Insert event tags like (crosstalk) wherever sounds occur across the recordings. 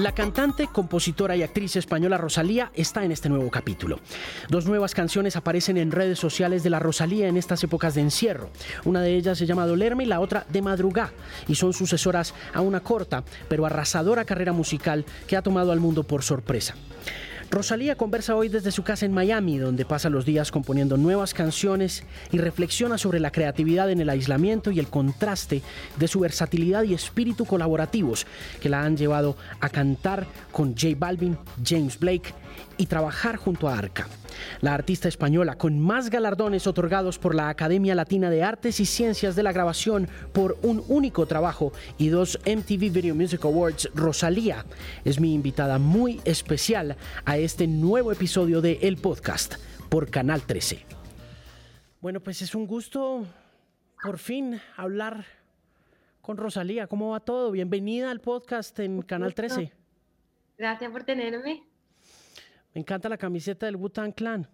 La cantante, compositora y actriz española Rosalía está en este nuevo capítulo. Dos nuevas canciones aparecen en redes sociales de la Rosalía en estas épocas de encierro. Una de ellas se llama Dolerme y la otra De Madrugá, y son sucesoras a una corta pero arrasadora carrera musical que ha tomado al mundo por sorpresa. Rosalía conversa hoy desde su casa en Miami, donde pasa los días componiendo nuevas canciones y reflexiona sobre la creatividad en el aislamiento y el contraste de su versatilidad y espíritu colaborativos que la han llevado a cantar con J Balvin, James Blake y trabajar junto a Arca. La artista española con más galardones otorgados por la Academia Latina de Artes y Ciencias de la Grabación por un único trabajo y dos MTV Video Music Awards, Rosalía, es mi invitada muy especial a este nuevo episodio de El Podcast por Canal 13. Bueno, pues es un gusto por fin hablar con Rosalía. ¿Cómo va todo? Bienvenida al podcast en Canal 13. Gracias por tenerme. Me encanta la camiseta del Wutan Clan.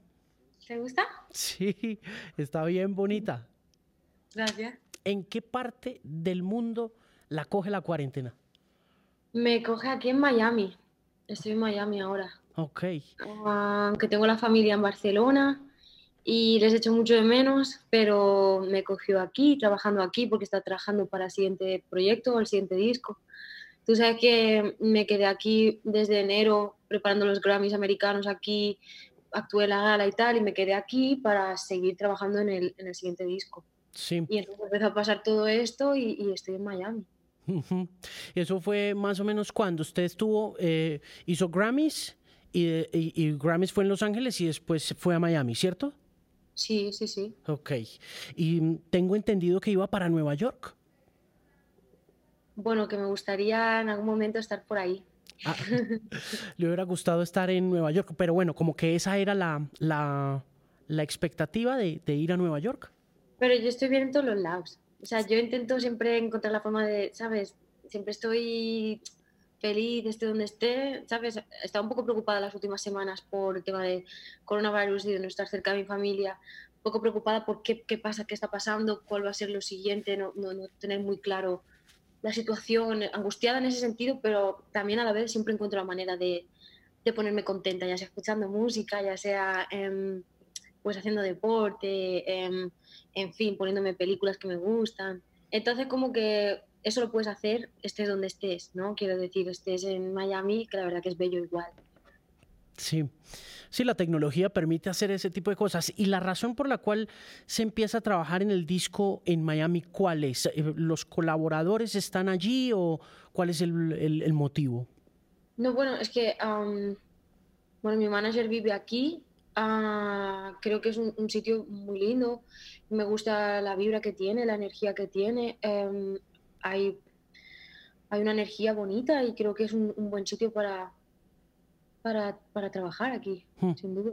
¿Te gusta? Sí, está bien bonita. Gracias. ¿En qué parte del mundo la coge la cuarentena? Me coge aquí en Miami. Estoy en Miami ahora. Ok. Aunque tengo la familia en Barcelona y les echo mucho de menos, pero me cogió aquí, trabajando aquí, porque está trabajando para el siguiente proyecto, el siguiente disco. Tú sabes que me quedé aquí desde enero preparando los Grammys americanos aquí, actué la gala y tal, y me quedé aquí para seguir trabajando en el, en el siguiente disco. Sí. Y entonces empezó a pasar todo esto y, estoy en Miami. ¿Y eso fue más o menos cuando usted estuvo, eh, hizo Grammys y, y, Grammys fue en Los Ángeles y después fue a Miami, ¿cierto? Sí, sí, sí. Ok. Y tengo entendido que iba para Nueva York bueno, que me gustaría en algún momento estar por ahí. Ah, (laughs) le hubiera gustado estar en Nueva York, pero bueno, como que esa era la, la, la expectativa de, de, ir a Nueva York. Pero yo estoy bien en todos los lados. O sea, yo intento siempre encontrar la forma de, ¿sabes? Siempre estoy feliz, esté donde esté, ¿sabes? Estaba un poco preocupada las últimas semanas por el tema de coronavirus y de no estar cerca de mi familia. Un poco preocupada por qué, qué pasa, qué está pasando, cuál va a ser lo siguiente, no, no, no tener muy claro la situación, angustiada en ese sentido, pero también a la vez siempre encuentro la manera de, ponerme contenta, ya sea escuchando música, ya sea em, pues haciendo deporte, em, en fin, poniéndome películas que me gustan. Entonces como que eso lo puedes hacer estés donde estés, ¿no? Quiero decir, estés en Miami, que la verdad que es bello igual. Sí. Sí, la tecnología permite hacer ese tipo de cosas. ¿Y la razón por la cual se empieza a trabajar en el disco en Miami, cuál es? Eh, ¿Los colaboradores están allí o cuál es el, motivo? No, bueno, es que bueno, mi manager vive aquí. Ah, creo que es un, sitio muy lindo. Me gusta la vibra que tiene, la energía que tiene. Em, hay, hay una energía bonita y creo que es un buen sitio para, para, trabajar aquí, hmm. sin duda.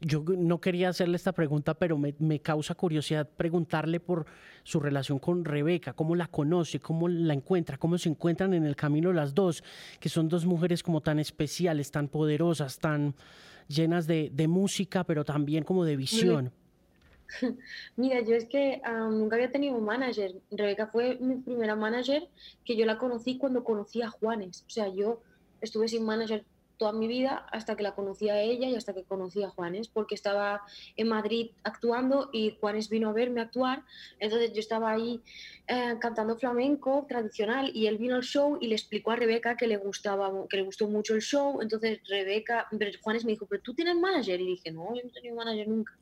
Yo no quería hacerle esta pregunta, pero me, causa curiosidad preguntarle por su relación con Rebeca, cómo la conoce, cómo la encuentra, cómo se encuentran en el camino las dos, que son dos mujeres como tan especiales, tan poderosas, tan llenas de, música, pero también como de visión. (laughs) Mira, yo es que nunca había tenido un manager. Rebeca fue mi primera manager que yo la conocí cuando conocí a Juanes. O sea, yo estuve sin manager toda mi vida hasta que la conocí a ella y hasta que conocí a Juanes, porque estaba en Madrid actuando y Juanes vino a verme actuar, entonces yo estaba ahí eh, cantando flamenco tradicional y él vino al show y le explicó a Rebeca que le gustaba, que le gustó mucho el show, entonces Rebeca, Juanes me dijo, pero tú tienes manager y dije, no, yo no he tenido manager nunca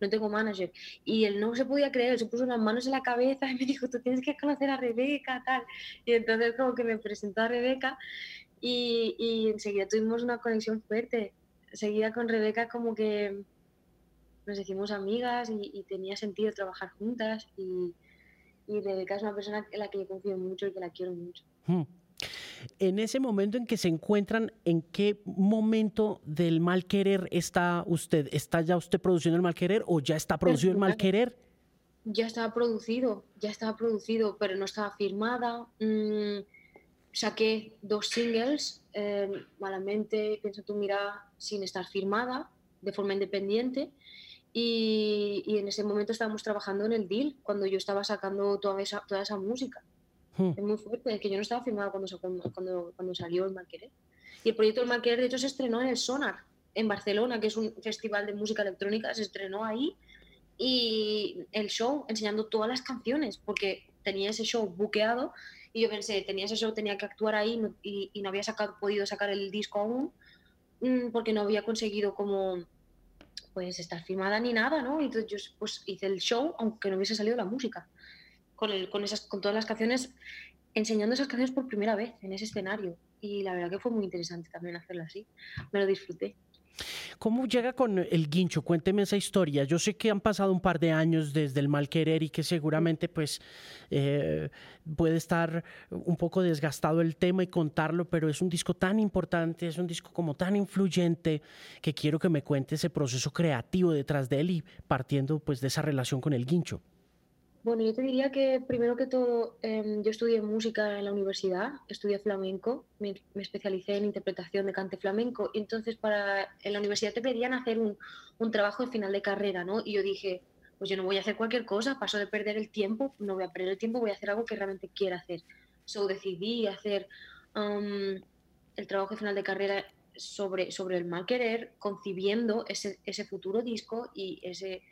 no tengo manager. Y él no se podía creer, se puso las manos en la cabeza y me dijo, tú tienes que conocer a Rebeca, tal. Y entonces como que me presentó a Rebeca y, enseguida tuvimos una conexión fuerte. Enseguida con Rebeca como que nos hicimos amigas y, tenía sentido trabajar juntas y, Rebeca es una persona en la que yo confío mucho y que la quiero mucho. Hmm. En ese momento en que se encuentran, ¿en qué momento del mal querer está usted? ¿Está ya usted produciendo el mal querer o ya está producido el mal querer? Ya estaba producido, ya estaba producido, pero no estaba firmada. Mm, saqué dos singles, eh, Malamente, Piensa tu mira, sin estar firmada, de forma independiente. Y, en ese momento estábamos trabajando en el deal, cuando yo estaba sacando toda esa, toda esa música. Hmm. Es muy fuerte, es que yo no estaba firmado cuando, cuando, cuando salió el Malquerer. Y el proyecto El Malquerer, de hecho, se estrenó en el Sonar, en Barcelona, que es un festival de música electrónica, se estrenó ahí. Y el show enseñando todas las canciones, porque tenía ese show buqueado y yo pensé, tenía ese show, tenía que actuar ahí y, no había sacado, podido sacar el disco aún mm, porque no había conseguido como pues estar firmada ni nada, ¿no? Entonces yo pues hice el show aunque no hubiese salido la música, con, el, con, esas, con todas las canciones, enseñando esas canciones por primera vez en ese escenario. Y la verdad que fue muy interesante también hacerlo así, me lo disfruté. ¿Cómo llega con el guincho? Cuénteme esa historia. Yo sé que han pasado un par de años desde el mal querer y que seguramente pues eh, puede estar un poco desgastado el tema y contarlo, pero es un disco tan importante, es un disco como tan influyente que quiero que me cuente ese proceso creativo detrás de él y partiendo pues de esa relación con el guincho. Bueno, yo te diría que primero que todo, em, yo estudié música en la universidad, estudié flamenco, me, especialicé en interpretación de cante flamenco, y entonces para, en la universidad te pedían hacer un, un, trabajo de final de carrera, ¿no? Y yo dije, pues yo no voy a hacer cualquier cosa, paso de perder el tiempo, no voy a perder el tiempo, voy a hacer algo que realmente quiera hacer. So decidí hacer um, el trabajo de final de carrera sobre, sobre el mal querer, concibiendo ese, ese futuro disco y ese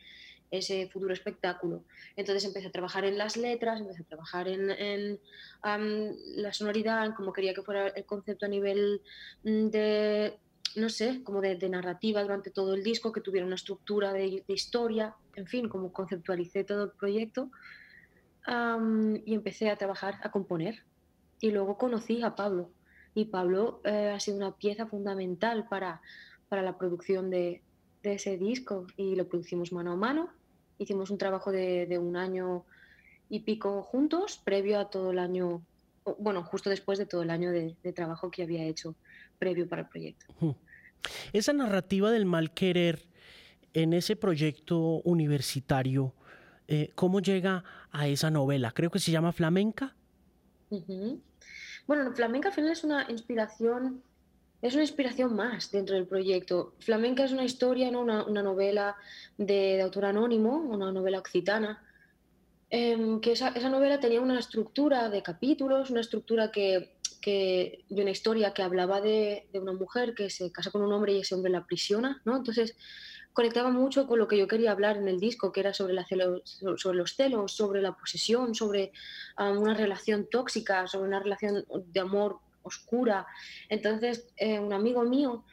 ese futuro espectáculo. Entonces empecé a trabajar en las letras, empecé a trabajar en, la sonoridad, en cómo quería que fuera el concepto a nivel mm, de, no sé, como de, narrativa durante todo el disco, que tuviera una estructura de, historia, en fin, como conceptualicé todo el proyecto y empecé a trabajar, a componer. Y luego conocí a Pablo. Y Pablo eh, ha sido una pieza fundamental para, para la producción de, de ese disco y lo producimos mano a mano hicimos un trabajo de, un año y pico juntos, previo a todo el año, bueno, justo después de todo el año de, trabajo que había hecho previo para el proyecto. Esa narrativa del mal querer en ese proyecto universitario, eh, ¿cómo llega a esa novela? Creo que se llama Flamenca. Bueno, Flamenca al final es una inspiración es una inspiración más dentro del proyecto. Flamenca es una historia, ¿no? una, novela de, autor anónimo, una novela occitana, em, que esa, novela tenía una estructura de capítulos, una estructura que, que de una historia que hablaba de, una mujer que se casa con un hombre y ese hombre la aprisiona, ¿no? Entonces conectaba mucho con lo que yo quería hablar en el disco, que era sobre los celos, sobre la posesión, sobre ah, una relación tóxica, sobre una relación de amor oscura. Entonces, eh, un amigo mío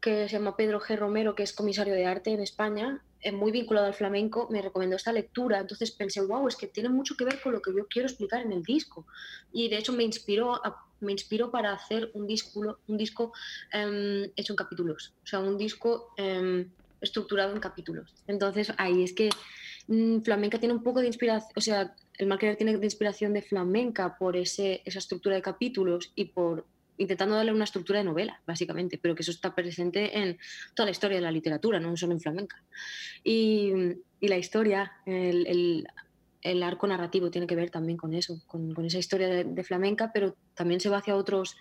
que se llama Pedro G. Romero, que es comisario de arte en España, eh, muy vinculado al flamenco, me recomendó esta lectura. Entonces pensé, wow, es que tiene mucho que ver con lo que yo quiero explicar en el disco. Y de hecho me inspiró, me inspiró para hacer un disco, un disco em, hecho en capítulos, o sea, un disco em, estructurado en capítulos. Entonces ahí es que mm, flamenca tiene un poco de inspiración, o sea, el Marketer tiene de inspiración de flamenca por ese, esa estructura de capítulos y por intentando darle una estructura de novela, básicamente, pero que eso está presente en toda la historia de la literatura, no solo en flamenca. Y, la historia, el, arco narrativo tiene que ver también con eso, con, con esa historia de, flamenca, pero también se va hacia otros,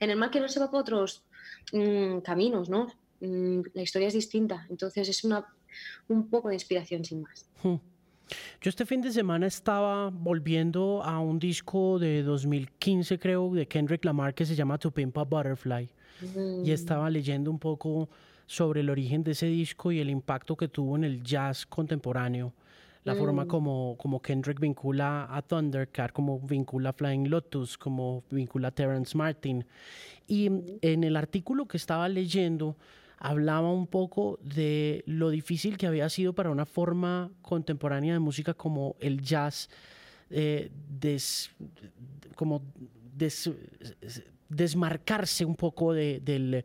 en el Marketer se va por otros mm, caminos, ¿no? Mm, la historia es distinta, entonces es una, un poco de inspiración sin más. Hmm. Yo este fin de semana estaba volviendo a un disco de 2015, creo, de Kendrick Lamar que se llama To Pimp a Butterfly. Y mm. estaba leyendo un poco sobre el origen de ese disco y el impacto que tuvo en el jazz contemporáneo. La forma mm. como, como Kendrick vincula a Thundercat, como vincula a Flying Lotus, como vincula a Terrence Martin. Y en el artículo que estaba leyendo, hablaba un poco de lo difícil que había sido para una forma contemporánea de música como el jazz, eh, como desmarcarse un poco de,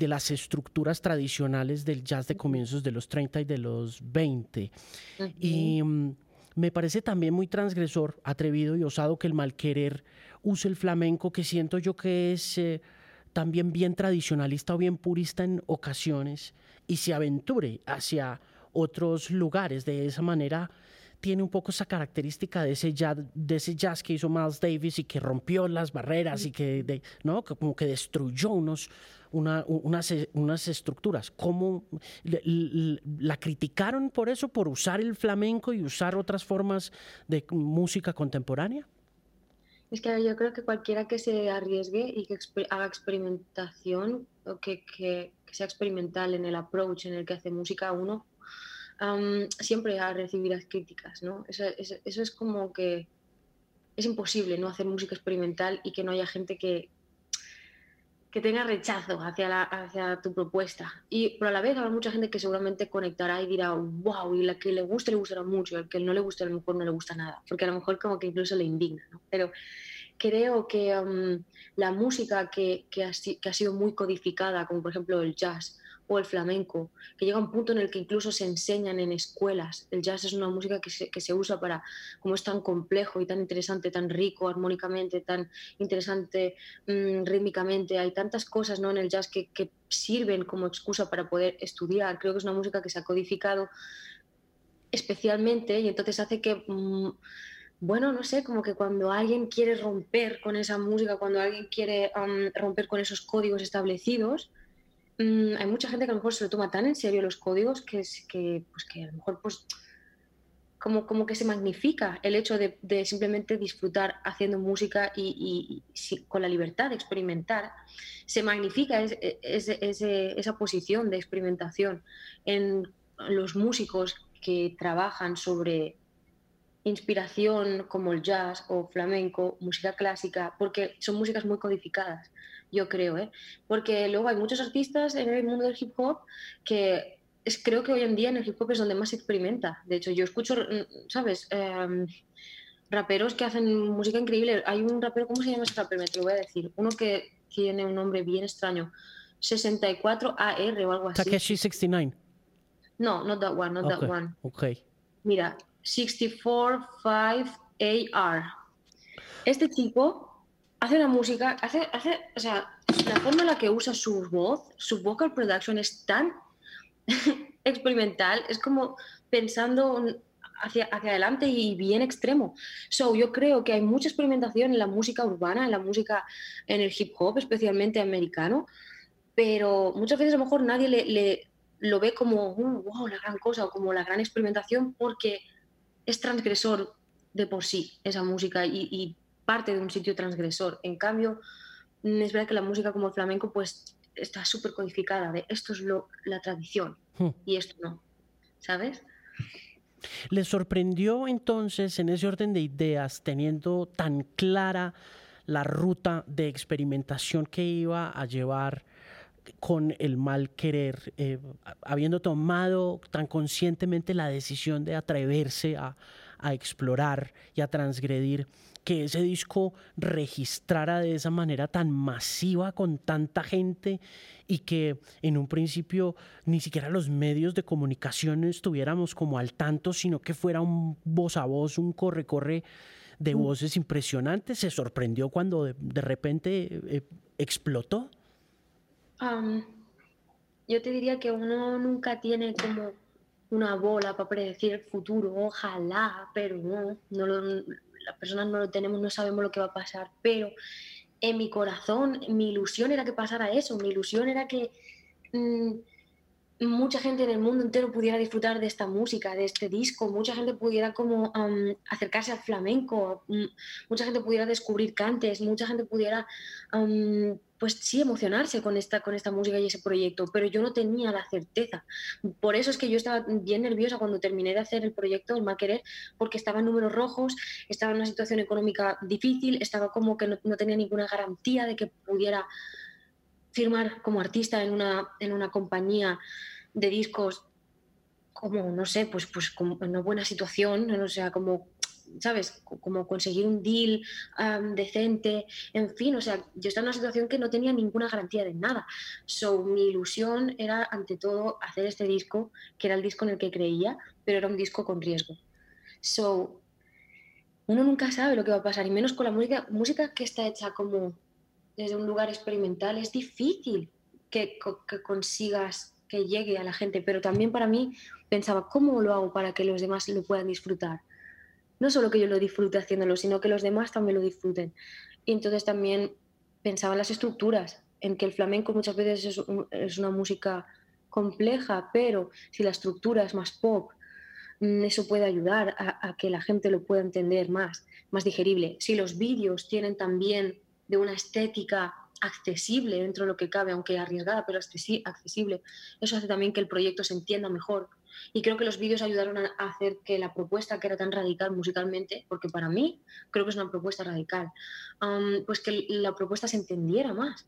las estructuras tradicionales del jazz de comienzos de los 30 y de los 20. Y mm, me parece también muy transgresor, atrevido y osado que el malquerer use el flamenco, que siento yo que es... Eh, también bien tradicionalista o bien purista en ocasiones y se aventure hacia otros lugares. De esa manera tiene un poco esa característica de ese jazz, de que hizo Miles Davis y que rompió las barreras y que, ¿no? como que destruyó unos, unas, unas, estructuras. ¿Cómo la criticaron por eso, por usar el flamenco y usar otras formas de música contemporánea? Es que yo creo que cualquiera que se arriesgue y que haga experimentación o que, que, sea experimental en el approach en el que hace música uno, siempre va a recibir las críticas, ¿no? Eso, eso, es como que es imposible no hacer música experimental y que no haya gente que, que tenga rechazo hacia, la, hacia tu propuesta. Y pero a la vez habrá mucha gente que seguramente conectará y dirá, wow, y la que le guste le gustará mucho, el que no le guste a lo mejor no le gusta nada, porque a lo mejor como que incluso le indigna. Pero creo que um, la música que, que, ha, sido muy codificada, como por ejemplo el jazz, o el flamenco, que llega a un punto en el que incluso se enseñan en escuelas. El jazz es una música que se, que se usa para, como es tan complejo y tan interesante, tan rico armónicamente, tan interesante mm, rítmicamente, hay tantas cosas ¿no? en el jazz que, que sirven como excusa para poder estudiar. Creo que es una música que se ha codificado especialmente y entonces hace que... Mm, bueno, no sé, como que cuando alguien quiere romper con esa música, cuando alguien quiere romper con esos códigos establecidos, Mm, hay mucha gente que a lo mejor se lo toma tan en serio los códigos que, es, que, pues que a lo mejor pues como, como que se magnifica el hecho de, simplemente disfrutar haciendo música y, con la libertad de experimentar, se magnifica esa posición de experimentación en los músicos que trabajan sobre inspiración como el jazz o flamenco, música clásica, porque son músicas muy codificadas yo creo, ¿eh? Porque luego hay muchos artistas en el mundo del hip hop que es, creo que hoy en día en el hip hop es donde más se experimenta. De hecho, yo escucho, mm, ¿sabes? Em, raperos que hacen música increíble. Hay un rapero, ¿cómo se llama ese rapero? Me te lo voy a decir. Uno que tiene un nombre bien extraño. 64AR o algo así. Takeshi 69. No, not that one, not that one. Ok. Mira, 645AR. Este chico hace una música, hace, hace, o sea, la forma en la que usa su voz, su vocal production es tan (laughs) experimental, es como pensando hacia, hacia adelante y bien extremo. So, yo creo que hay mucha experimentación en la música urbana, en la música, en el hip hop, especialmente americano, pero muchas veces a lo mejor nadie le, lo ve como, wow, uh, la gran cosa o como la gran experimentación porque es transgresor de por sí esa música y parte de un sitio transgresor. En cambio, mm, es verdad que la música como el flamenco pues está súper codificada de esto es lo, la tradición hmm. y esto no, ¿sabes? ¿Le sorprendió entonces en ese orden de ideas, teniendo tan clara la ruta de experimentación que iba a llevar con el mal querer, eh, habiendo tomado tan conscientemente la decisión de atreverse a, a explorar y a transgredir, que ese disco registrara de esa manera tan masiva con tanta gente y que en un principio ni siquiera los medios de comunicación estuviéramos como al tanto, sino que fuera un voz a voz, un corre-corre de mm. voces impresionantes. ¿Se sorprendió cuando de, repente eh, explotó? yo te diría que uno nunca tiene como una bola para predecir el futuro, ojalá, pero no, no las personas no lo tenemos, no sabemos lo que va a pasar, pero en mi corazón, mi ilusión era que pasara eso, mi ilusión era que mm, mucha gente en el mundo entero pudiera disfrutar de esta música, de este disco, mucha gente pudiera como acercarse al flamenco, mm, mucha gente pudiera descubrir cantes, mucha gente pudiera pues sí, emocionarse con esta, con esta música y ese proyecto, pero yo no tenía la certeza. Por eso es que yo estaba bien nerviosa cuando terminé de hacer el proyecto, el Mal Querer, porque estaba en números rojos, estaba en una situación económica difícil, estaba como que no, tenía ninguna garantía de que pudiera firmar como artista en una, en una compañía de discos como, no sé, pues, pues como en una buena situación, o sea, como ¿sabes? Como conseguir un deal decente, en fin, o sea, yo estaba en una situación que no tenía ninguna garantía de nada. So, mi ilusión era, ante todo, hacer este disco, que era el disco en el que creía, pero era un disco con riesgo. So, uno nunca sabe lo que va a pasar, y menos con la música, música que está hecha como desde un lugar experimental, es difícil que, consigas que llegue a la gente, pero también para mí pensaba, ¿cómo lo hago para que los demás lo puedan disfrutar? no solo que yo lo disfrute haciéndolo, sino que los demás también lo disfruten. Y entonces también pensaba en las estructuras, en que el flamenco muchas veces es, una música compleja, pero si la estructura es más pop, mm, eso puede ayudar a, que la gente lo pueda entender más, más digerible. Si los vídeos tienen también de una estética accesible dentro de lo que cabe, aunque arriesgada, pero accesible, eso hace también que el proyecto se entienda mejor. Y creo que los vídeos ayudaron a hacer que la propuesta, que era tan radical musicalmente, porque para mí creo que es una propuesta radical, pues que la propuesta se entendiera más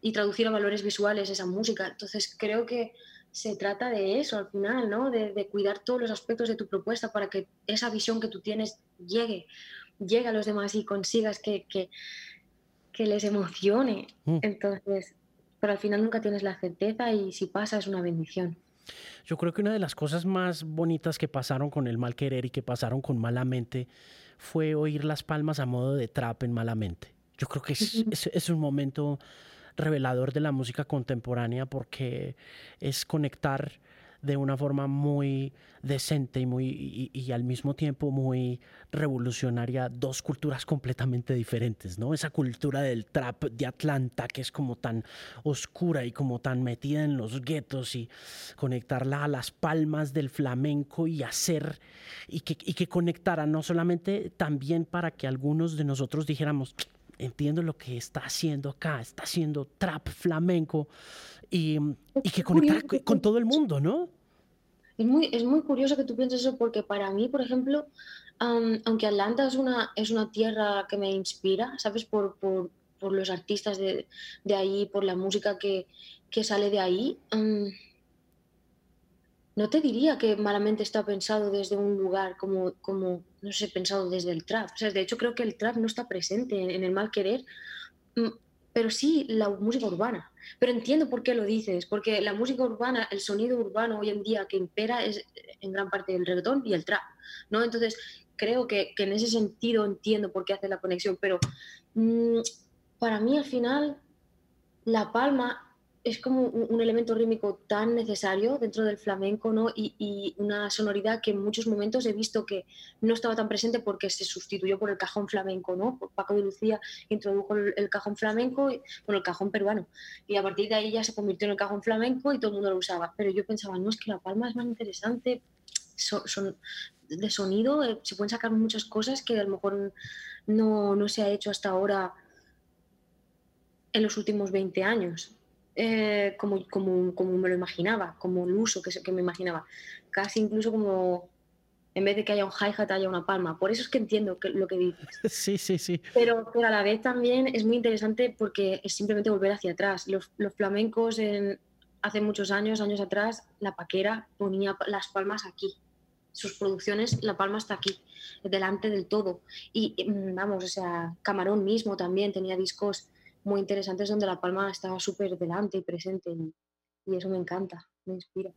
y traducir a valores visuales esa música. Entonces creo que se trata de eso al final, ¿no? De, cuidar todos los aspectos de tu propuesta para que esa visión que tú tienes llegue, llegue a los demás y consigas que, les emocione. Mm. Entonces, pero al final nunca tienes la certeza y si pasa es una bendición. Yo creo que una de las cosas más bonitas que pasaron con el mal querer y que pasaron con Malamente fue oír las palmas a modo de trap en Malamente. Yo creo que es, es un momento revelador de la música contemporánea porque es conectar de una forma muy decente y, muy, y, al mismo tiempo muy revolucionaria dos culturas completamente diferentes, ¿no? Esa cultura del trap de Atlanta que es como tan oscura y como tan metida en los guetos y conectarla a las palmas del flamenco y hacer y que, y que conectara no solamente también para que algunos de nosotros dijéramos, entiendo lo que está haciendo acá, está haciendo trap flamenco y, y que conectar con todo el mundo, ¿no? Es muy, es muy curioso que tú pienses eso porque para mí, por ejemplo, aunque Atlanta es una, es una tierra que me inspira, ¿sabes? Por, por, por los artistas de, de, ahí, por la música que, que sale de ahí, no te diría que malamente está pensado desde un lugar como, como, no sé, pensado desde el trap. O sea, de hecho creo que el trap no está presente en, el mal querer, mm, pero sí la música urbana. Pero entiendo por qué lo dices, porque la música urbana, el sonido urbano hoy en día que impera es en gran parte el reggaetón y el trap, ¿no? Entonces creo que, que en ese sentido entiendo por qué hace la conexión, pero mm, para mí al final La Palma es como un, elemento rítmico tan necesario dentro del flamenco, ¿no? Y, una sonoridad que en muchos momentos he visto que no estaba tan presente porque se sustituyó por el cajón flamenco, ¿no? Paco de Lucía introdujo el, cajón flamenco, bueno, el cajón peruano, y a partir de ahí ya se convirtió en el cajón flamenco y todo el mundo lo usaba. Pero yo pensaba, no, es que la palma es más interesante, son, de sonido, eh, se pueden sacar muchas cosas que a lo mejor no, no se ha hecho hasta ahora en los últimos 20 años. Eh, como, como, como, me lo imaginaba, como el uso que, que me imaginaba. Casi incluso como en vez de que haya un hi-hat haya una palma. Por eso es que entiendo lo que dices. (laughs) Sí, sí, sí. Pero, pero, a la vez también es muy interesante porque es simplemente volver hacia atrás. Los, los flamencos en, hace muchos años, años atrás, la paquera ponía las palmas aquí. Sus producciones, la palma está aquí, delante del todo. Y mm, vamos, o sea, Camarón mismo también tenía discos muy interesantes donde La Palma estaba súper delante y presente y, eso me encanta, me inspira.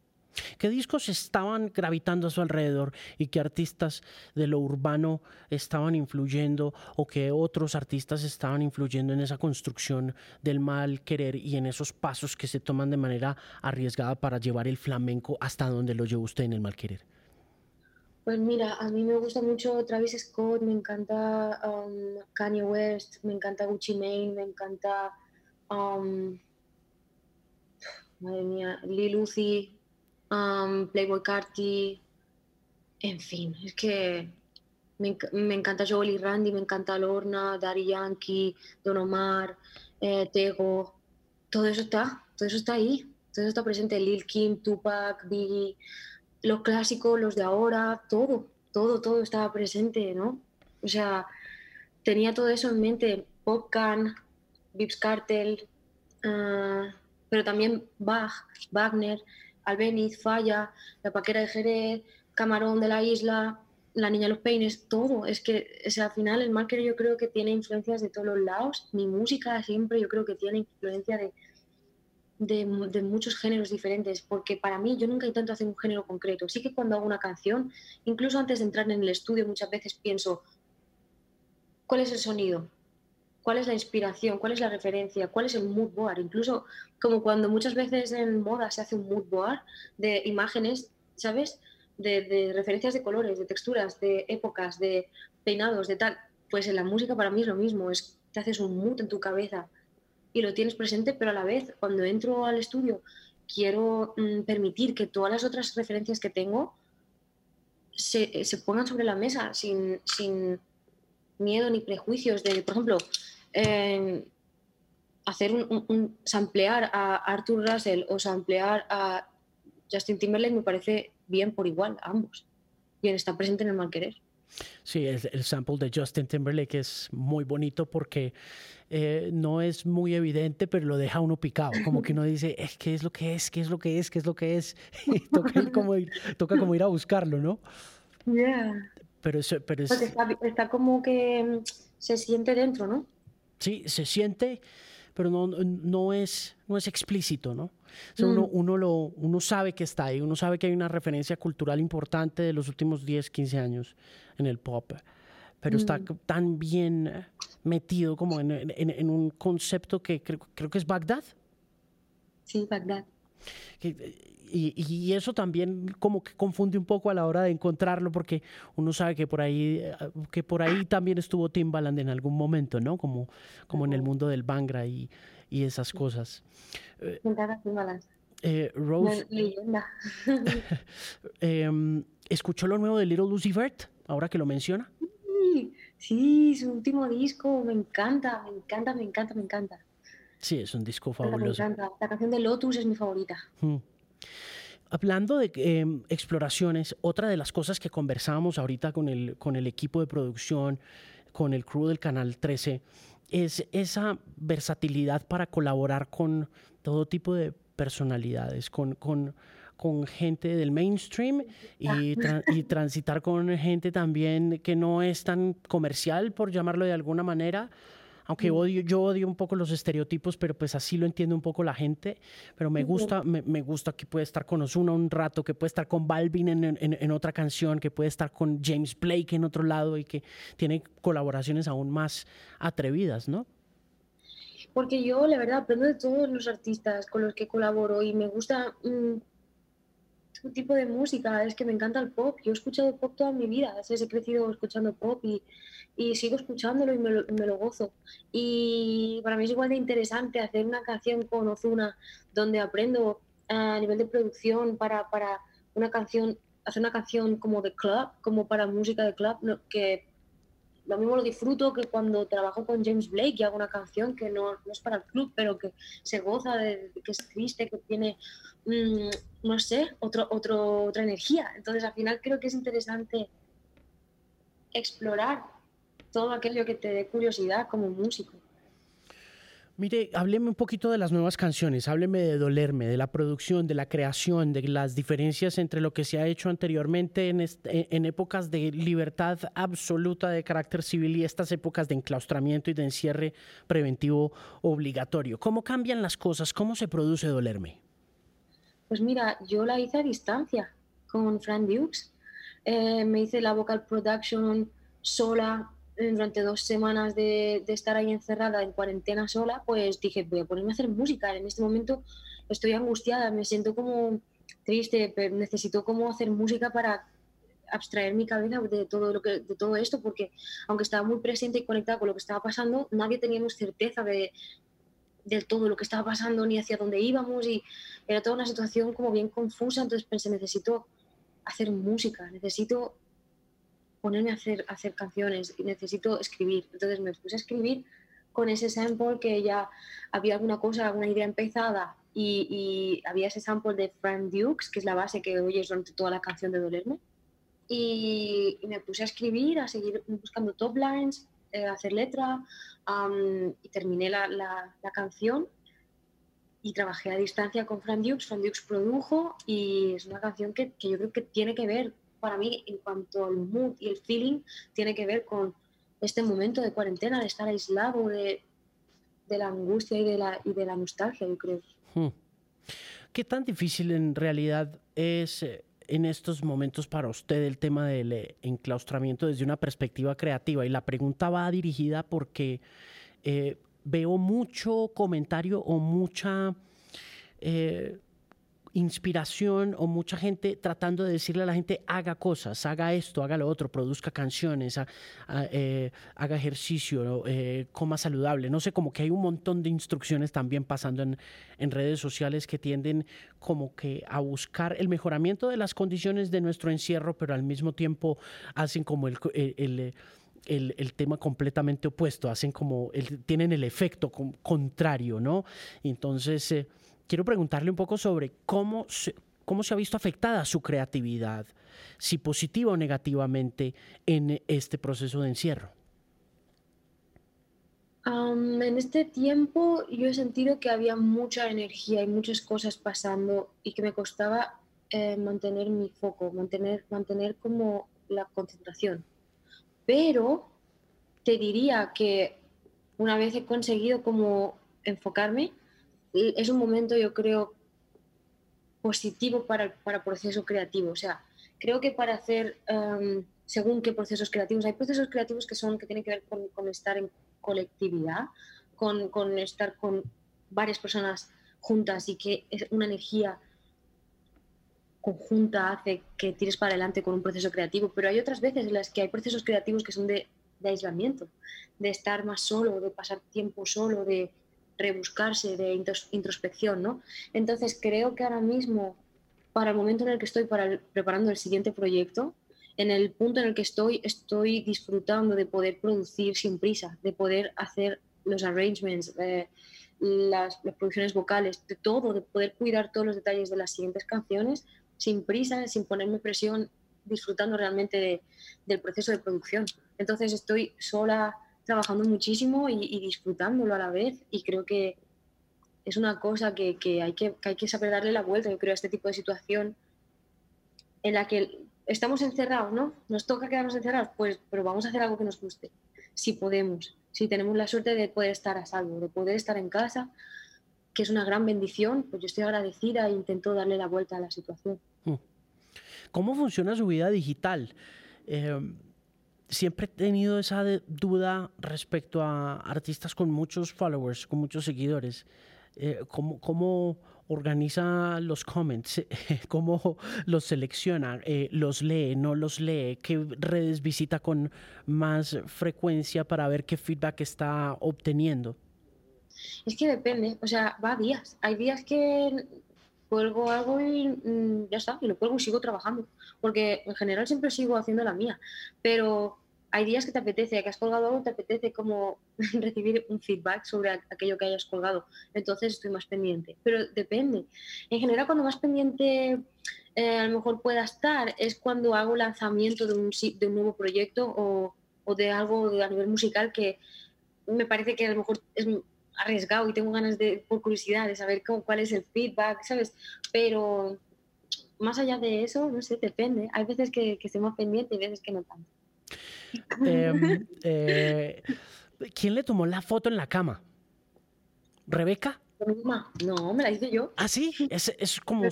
¿Qué discos estaban gravitando a su alrededor y qué artistas de lo urbano estaban influyendo o qué otros artistas estaban influyendo en esa construcción del mal querer y en esos pasos que se toman de manera arriesgada para llevar el flamenco hasta donde lo llevó usted en el mal querer? Pues mira, a mí me gusta mucho Travis Scott, me encanta um, Kanye West, me encanta Gucci Mane, me encanta, um, madre mía, Lil Uzi, um, Playboy Carti, en fin, es que me, encanta Joel Randy, me encanta Lorna, Daddy Yankee, Don Omar, eh, Tego, todo eso está, todo eso está ahí, todo eso está presente, Lil Kim, Tupac, Biggie los clásicos, los de ahora, todo, todo, todo estaba presente, ¿no? O sea, tenía todo eso en mente, Popcan, Vips Cartel, ah, pero también Bach, Wagner, Albeniz, Falla, La Paquera de Jerez, Camarón de la Isla, La Niña de los Peines, todo. Es que o sea, al final el marker yo creo que tiene influencias de todos los lados. Mi música siempre yo creo que tiene influencia de, de, muchos géneros diferentes, porque para mí yo nunca intento hacer un género concreto. Sí que cuando hago una canción, incluso antes de entrar en el estudio, muchas veces pienso, ¿cuál es el sonido? ¿Cuál es la inspiración? ¿Cuál es la referencia? ¿Cuál es el mood board? Incluso como cuando muchas veces en moda se hace un mood board de imágenes, ¿sabes? De, de referencias de colores, de texturas, de épocas, de peinados, de tal. Pues en la música para mí es lo mismo, es te haces un mood en tu cabeza y lo tienes presente, pero a la vez, cuando entro al estudio, quiero mm, permitir que todas las otras referencias que tengo se, se pongan sobre la mesa sin, sin, miedo ni prejuicios de, por ejemplo, hacer un, samplear a Arthur Russell o samplear a Justin Timberlake me parece bien por igual ambos. Y está presente en el mal querer. Sí, el, el, sample de Justin Timberlake es muy bonito porque eh, no es muy evidente, pero lo deja uno picado. Como que uno dice, ¿qué es lo que es? ¿Qué es lo que es? ¿Qué es lo que es? (laughs) Y toca, como ir, toca como ir a buscarlo, ¿no? Yeah. Pero, eso, pero es... está, está, como que mm, se siente dentro, ¿no? Sí, se siente, pero no, no, es, no es explícito, ¿no? uno, mm. uno, lo, uno sabe que está ahí, uno sabe que hay una referencia cultural importante de los últimos 10, 15 años en el pop, pero está mm. tan bien metido como en, en, un concepto que creo, creo, que es Bagdad. Sí, Bagdad. Y, y, eso también como que confunde un poco a la hora de encontrarlo porque uno sabe que por ahí que por ahí también estuvo Timbaland en algún momento, ¿no? Como, como en el mundo del Bangra y, y esas cosas. Eh, Timbaland. Eh, Rose. Leyenda. (laughs) eh, ¿Escuchó lo nuevo de Little Lucy Vert? Ahora que lo menciona. Sí, su último disco, me encanta, me encanta, me encanta, me encanta. Sí, es un disco fabuloso. Me encanta. La canción de Lotus es mi favorita. Hmm. Hablando de em, exploraciones, otra de las cosas que conversábamos ahorita con el, con el equipo de producción, con el crew del Canal 13, es esa versatilidad para colaborar con todo tipo de personalidades, con, con con gente del mainstream y, ah. y, transitar con gente también que no es tan comercial, por llamarlo de alguna manera. Aunque mm. odio, yo odio un poco los estereotipos, pero pues así lo entiende un poco la gente. Pero me gusta, me, me gusta que puede estar con Ozuna un rato, que puede estar con Balvin en, en, en, otra canción, que puede estar con James Blake en otro lado y que tiene colaboraciones aún más atrevidas, ¿no? Porque yo, la verdad, aprendo de todos los artistas con los que colaboro y me gusta mm, tipo de música, es que me encanta el pop. Yo he escuchado pop toda mi vida, he crecido escuchando pop y, y sigo escuchándolo y me lo, me lo, gozo. Y para mí es igual de interesante hacer una canción con Ozuna donde aprendo a nivel de producción para, para una canción, hacer una canción como de club, como para música de club, que lo mismo lo disfruto que cuando trabajo con James Blake y hago una canción que no, no es para el club, pero que se goza, de, que es triste, que tiene, mmm, no sé, otro, otro, otra energía. Entonces al final creo que es interesante explorar todo aquello que te dé curiosidad como músico. Mire, hábleme un poquito de las nuevas canciones, hábleme de Dolerme, de la producción, de la creación, de las diferencias entre lo que se ha hecho anteriormente en, en, épocas de libertad absoluta de carácter civil y estas épocas de enclaustramiento y de encierre preventivo obligatorio. ¿Cómo cambian las cosas? ¿Cómo se produce Dolerme? Pues mira, yo la hice a distancia con Fran Dukes. Eh, me hice la vocal production sola durante dos semanas de, estar ahí encerrada en cuarentena sola, pues dije, voy a ponerme a hacer música. En este momento estoy angustiada, me siento como triste, pero necesito como hacer música para abstraer mi cabeza de todo lo que de todo esto porque aunque estaba muy presente y conectada con lo que estaba pasando nadie teníamos certeza de, de todo lo que estaba pasando ni hacia dónde íbamos y era toda una situación como bien confusa entonces pensé necesito hacer música necesito ponerme a hacer, hacer canciones y necesito escribir. Entonces me puse a escribir con ese sample que ya había alguna cosa, alguna idea empezada y, había ese sample de Frank Dukes, que es la base que oyes durante toda la canción de Dolerme. Y, me puse a escribir, a seguir buscando top lines, eh, a hacer letra y terminé la, la, canción y trabajé a distancia con Frank Dukes. Frank Dukes produjo y es una canción que, que yo creo que tiene que ver para mí, en cuanto al mood y el feeling, tiene que ver con este momento de cuarentena, de estar aislado, de, de la angustia y de la, y de la nostalgia, yo creo. Hmm. ¿Qué tan difícil en realidad es eh, en estos momentos para usted el tema del eh, enclaustramiento desde una perspectiva creativa? Y la pregunta va dirigida porque eh, veo mucho comentario o mucha inspiración o mucha gente tratando de decirle a la gente haga cosas, haga esto, haga lo otro, produzca canciones, eh, haga ejercicio, eh, coma saludable. No sé, como que hay un montón de instrucciones también pasando en, redes sociales que tienden como que a buscar el mejoramiento de las condiciones de nuestro encierro, pero al mismo tiempo hacen como el, el tema completamente opuesto, hacen como, el, tienen el efecto contrario, ¿no? Entonces, eh, quiero preguntarle un poco sobre cómo se, cómo se ha visto afectada su creatividad, si positiva o negativamente, en este proceso de encierro. en este tiempo yo he sentido que había mucha energía y muchas cosas pasando y que me costaba eh, mantener mi foco, mantener, mantener como la concentración. Pero te diría que una vez he conseguido como enfocarme, es un momento, yo creo, positivo para para proceso creativo. O sea, creo que para hacer, em, según qué procesos creativos, hay procesos creativos que, son, que tienen que ver con, estar en colectividad, con, con, estar con varias personas juntas y que es una energía conjunta hace que tires para adelante con un proceso creativo, pero hay otras veces en las que hay procesos creativos que son de aislamiento, de estar más solo, de pasar tiempo solo, de rebuscarse, de introspección, ¿no? Entonces creo que ahora mismo, para el momento en el que estoy para preparando el siguiente proyecto, en el punto en el que estoy, estoy disfrutando de poder producir sin prisa, de poder hacer los arrangements, eh, las, producciones vocales, de todo, de poder cuidar todos los detalles de las siguientes canciones sin prisa, sin ponerme presión, disfrutando realmente del proceso de producción. Entonces estoy sola trabajando muchísimo y, disfrutándolo a la vez y creo que es una cosa que, hay que, hay que saber darle la vuelta, yo creo, a este tipo de situación en la que estamos encerrados, ¿no? Nos toca quedarnos encerrados, pues, pero vamos a hacer algo que nos guste, si podemos, si tenemos la suerte de poder estar a salvo, de poder estar en casa, que es una gran bendición, pues yo estoy agradecida e intento darle la vuelta a la situación. Mm. ¿Cómo funciona su vida digital? Eh, siempre he tenido esa duda respecto a artistas con muchos followers, con muchos seguidores. Eh, ¿cómo, organiza los comments? (laughs) ¿Cómo los selecciona? Eh, ¿Los lee? ¿No los lee? ¿Qué redes visita con más frecuencia para ver qué feedback está obteniendo? Es que depende, o sea, va a días. Hay días que cuelgo algo y mm, ya está, y lo cuelgo y sigo trabajando, porque en general siempre sigo haciendo la mía, pero hay días que te apetece, que has colgado algo, te apetece como (laughs) recibir un feedback sobre aquello que hayas colgado, entonces estoy más pendiente, pero depende. En general, cuando más pendiente eh, a lo mejor pueda estar es cuando hago lanzamiento de un, de un nuevo proyecto o, o de algo a nivel musical que me parece que a lo mejor es arriesgado y tengo ganas de, por curiosidad, de saber cómo, cuál es el feedback, ¿sabes? Pero más allá de eso, no sé, depende. Hay veces que, que estoy más pendiente y veces que no tanto. Em, (laughs) eh, ¿Quién le tomó la foto en la cama? ¿Rebeca? No, me la hice yo. ¿Ah, sí? Es, es como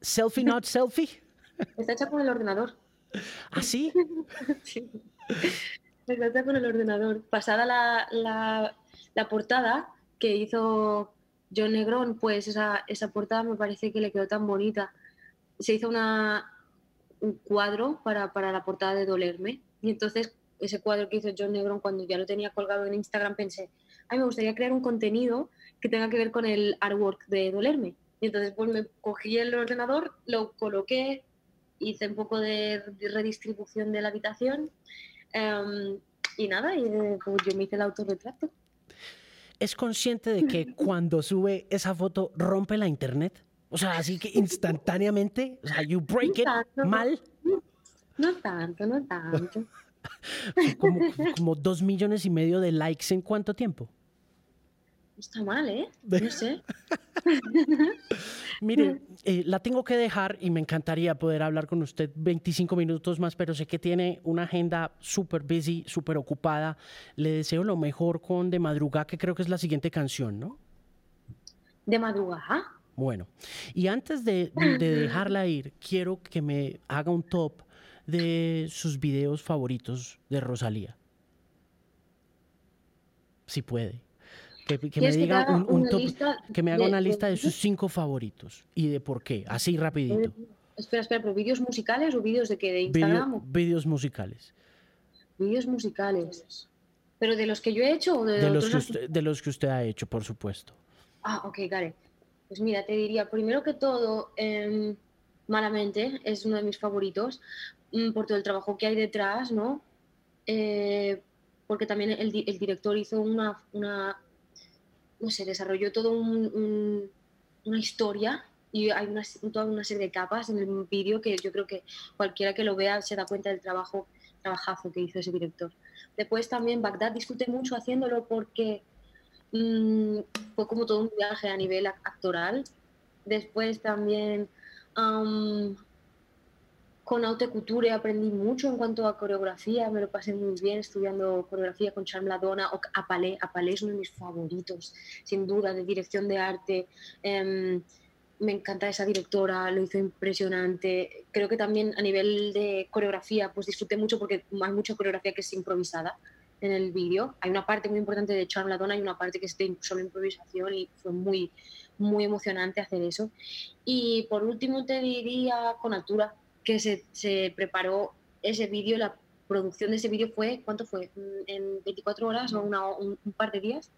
selfie, not selfie. Está hecha con el ordenador. (laughs) ¿Ah, sí? (laughs) sí. Está hecha con el ordenador. Pasada la, la, la portada que hizo John Negrón, pues esa, esa portada me parece que le quedó tan bonita. Se hizo una, un cuadro para, para, la portada de Dolerme. Y entonces ese cuadro que hizo John Negrón, cuando ya lo tenía colgado en Instagram, pensé, ay, me gustaría crear un contenido que tenga que ver con el artwork de Dolerme. Y entonces pues me cogí el ordenador, lo coloqué, hice un poco de redistribución de la habitación em, y nada, y pues yo me hice el autorretrato es consciente de que (laughs) cuando sube esa foto rompe la internet? O sea, así que instantáneamente, o sea, you break it mal. No tanto, no tanto. (laughs) como, como dos millones y medio de likes en cuánto tiempo? Está mal, ¿eh? No sé. (laughs) Mire, (laughs) eh, la tengo que dejar y me encantaría poder hablar con usted 25 minutos más, pero sé que tiene una agenda súper busy, súper ocupada. Le deseo lo mejor con De Madrugada, que creo que es la siguiente canción, ¿no? De Madrugada. Bueno, y antes de, de (laughs) dejarla ir, quiero que me haga un top de sus videos favoritos de Rosalía. Si puede Que, me diga un, top, que me haga una lista de sus cinco favoritos y de por qué, así rapidito. Espera, espera, pero vídeos musicales o vídeos de qué, de Instagram? vídeos musicales. Vídeos musicales. ¿Pero de los que yo he hecho o de, los que usted, de los que usted ha hecho, por supuesto? Ah, ok, Gare. Pues mira, te diría, primero que todo, eh, Malamente es uno de mis favoritos mm, por todo el trabajo que hay detrás, ¿no? Eh, porque también el, el, director hizo una, una, no sé, desarrolló todo un, una historia y hay una, toda una serie de capas en el vídeo que yo creo que cualquiera que lo vea se da cuenta del trabajo, trabajazo que hizo ese director. Después también Bagdad discute mucho haciéndolo porque mmm, fue como todo un viaje a nivel actoral. Después también con Haute Couture aprendí mucho en cuanto a coreografía, me lo pasé muy bien estudiando coreografía con Charm Ladonna o Apalé. Apalé es uno de mis favoritos, sin duda, de dirección de arte. Um, me encanta esa directora, lo hizo impresionante. Creo que también a nivel de coreografía, pues disfruté mucho porque hay mucha coreografía que es improvisada en el vídeo. Hay una parte muy importante de Charm Ladonna y una parte que es de solo improvisación y fue muy, muy emocionante hacer eso. Y por último te diría con altura que se, preparó ese vídeo, la producción de ese vídeo fue, ¿cuánto fue? ¿En 24 horas o un, par de días?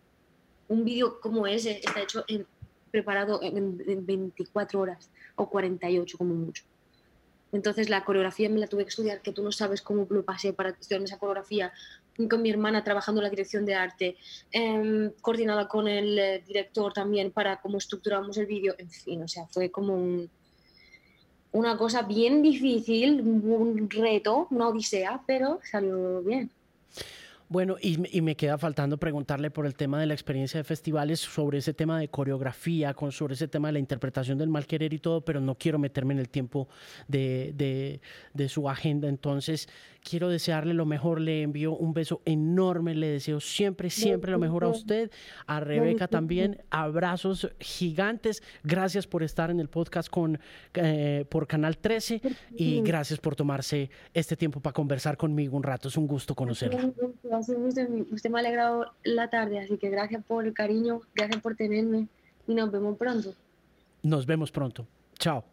Un vídeo como ese está hecho en preparado en, 24 horas o 48 como mucho. Entonces la coreografía me la tuve que estudiar, que tú no sabes cómo lo pasé para estudiar esa coreografía, con mi hermana trabajando en la dirección de arte, eh, coordinada con el eh, director también para cómo estructuramos el vídeo, en fin, o sea, fue como un, una cosa bien difícil, un reto, una odisea, pero salió bien. Bueno, y, me queda faltando preguntarle por el tema de la experiencia de festivales, sobre ese tema de coreografía, con, sobre ese tema de la interpretación del mal querer y todo, pero no quiero meterme en el tiempo de, de su agenda. Entonces, quiero desearle lo mejor, le envío un beso enorme, le deseo siempre, siempre lo mejor a usted, a Rebeca también, abrazos gigantes, gracias por estar en el podcast con, eh, por Canal 13 y gracias por tomarse este tiempo para conversar conmigo un rato, es un gusto conocerla. Usted me ha alegrado la tarde, así que gracias por el cariño, gracias por tenerme y nos vemos pronto. Nos vemos pronto. Chao.